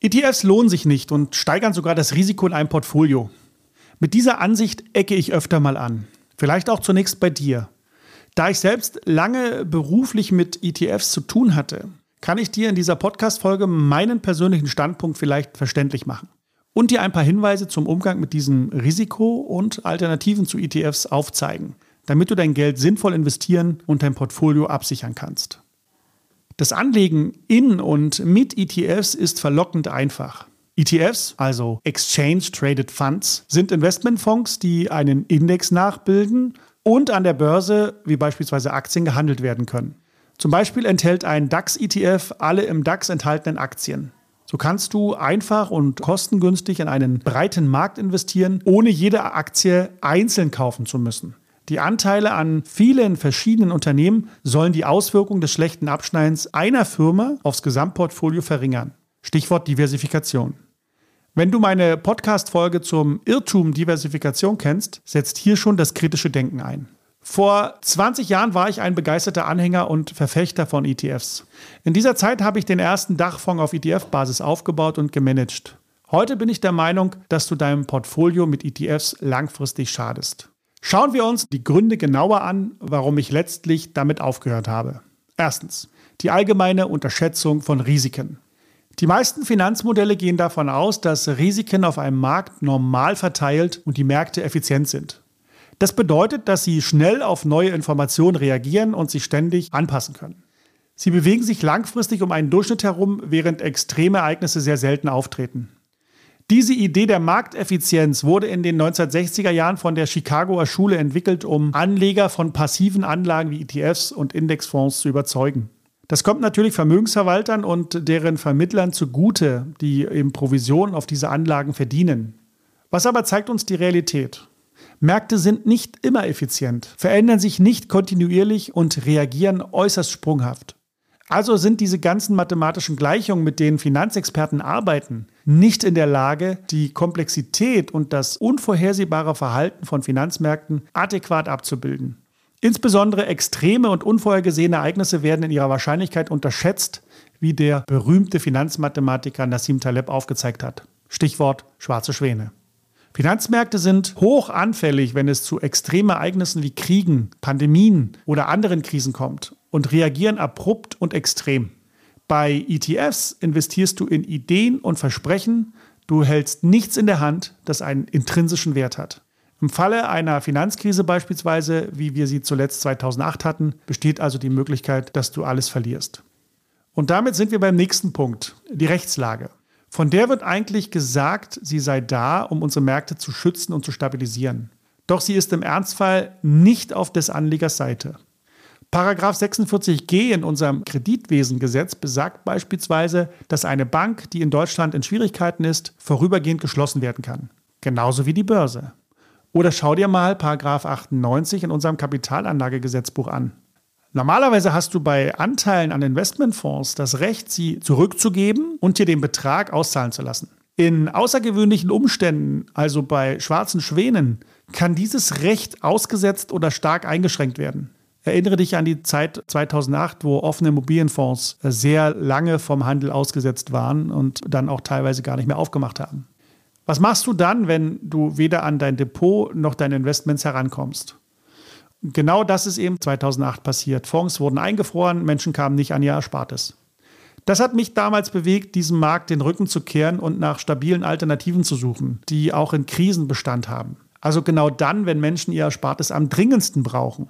ETFs lohnen sich nicht und steigern sogar das Risiko in einem Portfolio. Mit dieser Ansicht ecke ich öfter mal an. Vielleicht auch zunächst bei dir. Da ich selbst lange beruflich mit ETFs zu tun hatte, kann ich dir in dieser Podcast-Folge meinen persönlichen Standpunkt vielleicht verständlich machen und dir ein paar Hinweise zum Umgang mit diesem Risiko und Alternativen zu ETFs aufzeigen, damit du dein Geld sinnvoll investieren und dein Portfolio absichern kannst. Das Anlegen in und mit ETFs ist verlockend einfach. ETFs, also Exchange Traded Funds, sind Investmentfonds, die einen Index nachbilden und an der Börse, wie beispielsweise Aktien, gehandelt werden können. Zum Beispiel enthält ein DAX-ETF alle im DAX enthaltenen Aktien. So kannst du einfach und kostengünstig in einen breiten Markt investieren, ohne jede Aktie einzeln kaufen zu müssen. Die Anteile an vielen verschiedenen Unternehmen sollen die Auswirkungen des schlechten Abschneidens einer Firma aufs Gesamtportfolio verringern. Stichwort Diversifikation. Wenn du meine Podcast-Folge zum Irrtum Diversifikation kennst, setzt hier schon das kritische Denken ein. Vor 20 Jahren war ich ein begeisterter Anhänger und Verfechter von ETFs. In dieser Zeit habe ich den ersten Dachfonds auf ETF-Basis aufgebaut und gemanagt. Heute bin ich der Meinung, dass du deinem Portfolio mit ETFs langfristig schadest. Schauen wir uns die Gründe genauer an, warum ich letztlich damit aufgehört habe. Erstens, die allgemeine Unterschätzung von Risiken. Die meisten Finanzmodelle gehen davon aus, dass Risiken auf einem Markt normal verteilt und die Märkte effizient sind. Das bedeutet, dass sie schnell auf neue Informationen reagieren und sich ständig anpassen können. Sie bewegen sich langfristig um einen Durchschnitt herum, während extreme Ereignisse sehr selten auftreten. Diese Idee der Markteffizienz wurde in den 1960er Jahren von der Chicagoer Schule entwickelt, um Anleger von passiven Anlagen wie ETFs und Indexfonds zu überzeugen. Das kommt natürlich Vermögensverwaltern und deren Vermittlern zugute, die eben Provisionen auf diese Anlagen verdienen. Was aber zeigt uns die Realität? Märkte sind nicht immer effizient, verändern sich nicht kontinuierlich und reagieren äußerst sprunghaft. Also sind diese ganzen mathematischen Gleichungen, mit denen Finanzexperten arbeiten, nicht in der Lage, die Komplexität und das unvorhersehbare Verhalten von Finanzmärkten adäquat abzubilden. Insbesondere extreme und unvorhergesehene Ereignisse werden in ihrer Wahrscheinlichkeit unterschätzt, wie der berühmte Finanzmathematiker Nassim Taleb aufgezeigt hat. Stichwort schwarze Schwäne. Finanzmärkte sind hoch anfällig, wenn es zu extremen Ereignissen wie Kriegen, Pandemien oder anderen Krisen kommt und reagieren abrupt und extrem. Bei ETFs investierst du in Ideen und Versprechen, du hältst nichts in der Hand, das einen intrinsischen Wert hat. Im Falle einer Finanzkrise beispielsweise, wie wir sie zuletzt 2008 hatten, besteht also die Möglichkeit, dass du alles verlierst. Und damit sind wir beim nächsten Punkt, die Rechtslage. Von der wird eigentlich gesagt, sie sei da, um unsere Märkte zu schützen und zu stabilisieren. Doch sie ist im Ernstfall nicht auf des Anlegers Seite. Paragraph 46g in unserem Kreditwesengesetz besagt beispielsweise, dass eine Bank, die in Deutschland in Schwierigkeiten ist, vorübergehend geschlossen werden kann. Genauso wie die Börse. Oder schau dir mal Paragraph 98 in unserem Kapitalanlagegesetzbuch an. Normalerweise hast du bei Anteilen an Investmentfonds das Recht, sie zurückzugeben und dir den Betrag auszahlen zu lassen. In außergewöhnlichen Umständen, also bei schwarzen Schwänen, kann dieses Recht ausgesetzt oder stark eingeschränkt werden. Erinnere dich an die Zeit 2008, wo offene Immobilienfonds sehr lange vom Handel ausgesetzt waren und dann auch teilweise gar nicht mehr aufgemacht haben. Was machst du dann, wenn du weder an dein Depot noch deine Investments herankommst? Genau das ist eben 2008 passiert. Fonds wurden eingefroren, Menschen kamen nicht an ihr Erspartes. Das hat mich damals bewegt, diesem Markt den Rücken zu kehren und nach stabilen Alternativen zu suchen, die auch in Krisen Bestand haben. Also genau dann, wenn Menschen ihr Erspartes am dringendsten brauchen.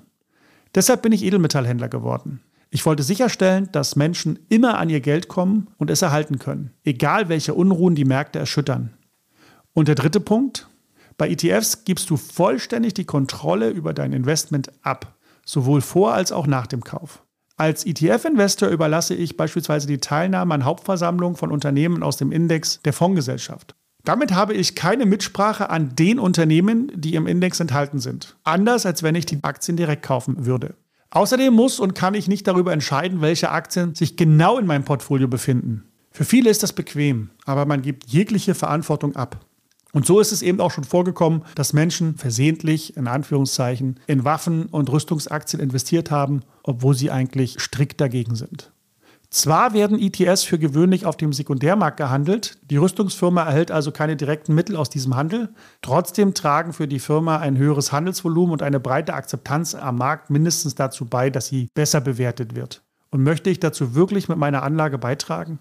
Deshalb bin ich Edelmetallhändler geworden. Ich wollte sicherstellen, dass Menschen immer an ihr Geld kommen und es erhalten können, egal welche Unruhen die Märkte erschüttern. Und der dritte Punkt, bei ETFs gibst du vollständig die Kontrolle über dein Investment ab, sowohl vor als auch nach dem Kauf. Als ETF-Investor überlasse ich beispielsweise die Teilnahme an Hauptversammlungen von Unternehmen aus dem Index der Fondsgesellschaft. Damit habe ich keine Mitsprache an den Unternehmen, die im Index enthalten sind. Anders als wenn ich die Aktien direkt kaufen würde. Außerdem muss und kann ich nicht darüber entscheiden, welche Aktien sich genau in meinem Portfolio befinden. Für viele ist das bequem, aber man gibt jegliche Verantwortung ab. Und so ist es eben auch schon vorgekommen, dass Menschen versehentlich, in Anführungszeichen, in Waffen und Rüstungsaktien investiert haben, obwohl sie eigentlich strikt dagegen sind. Zwar werden ETS für gewöhnlich auf dem Sekundärmarkt gehandelt, die Rüstungsfirma erhält also keine direkten Mittel aus diesem Handel, trotzdem tragen für die Firma ein höheres Handelsvolumen und eine breite Akzeptanz am Markt mindestens dazu bei, dass sie besser bewertet wird. Und möchte ich dazu wirklich mit meiner Anlage beitragen?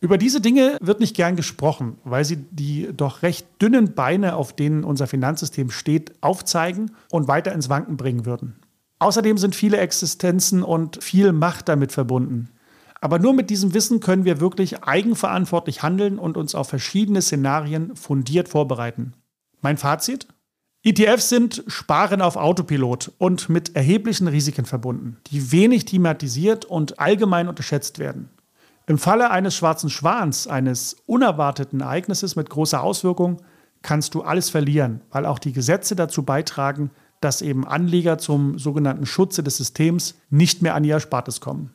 Über diese Dinge wird nicht gern gesprochen, weil sie die doch recht dünnen Beine, auf denen unser Finanzsystem steht, aufzeigen und weiter ins Wanken bringen würden. Außerdem sind viele Existenzen und viel Macht damit verbunden. Aber nur mit diesem Wissen können wir wirklich eigenverantwortlich handeln und uns auf verschiedene Szenarien fundiert vorbereiten. Mein Fazit? ETFs sind Sparen auf Autopilot und mit erheblichen Risiken verbunden, die wenig thematisiert und allgemein unterschätzt werden. Im Falle eines schwarzen Schwans, eines unerwarteten Ereignisses mit großer Auswirkung, kannst du alles verlieren, weil auch die Gesetze dazu beitragen, dass eben Anleger zum sogenannten Schutze des Systems nicht mehr an ihr Erspartes kommen.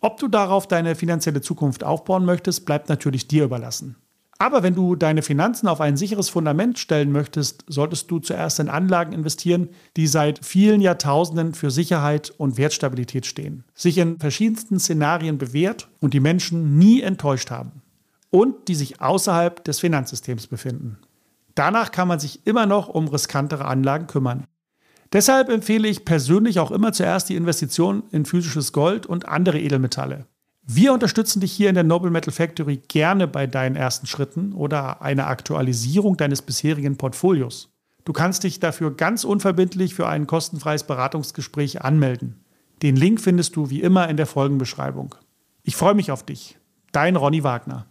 Ob du darauf deine finanzielle Zukunft aufbauen möchtest, bleibt natürlich dir überlassen. Aber wenn du deine Finanzen auf ein sicheres Fundament stellen möchtest, solltest du zuerst in Anlagen investieren, die seit vielen Jahrtausenden für Sicherheit und Wertstabilität stehen, sich in verschiedensten Szenarien bewährt und die Menschen nie enttäuscht haben und die sich außerhalb des Finanzsystems befinden. Danach kann man sich immer noch um riskantere Anlagen kümmern. Deshalb empfehle ich persönlich auch immer zuerst die Investition in physisches Gold und andere Edelmetalle. Wir unterstützen dich hier in der Noble Metal Factory gerne bei deinen ersten Schritten oder einer Aktualisierung deines bisherigen Portfolios. Du kannst dich dafür ganz unverbindlich für ein kostenfreies Beratungsgespräch anmelden. Den Link findest du wie immer in der Folgenbeschreibung. Ich freue mich auf dich. Dein Ronny Wagner.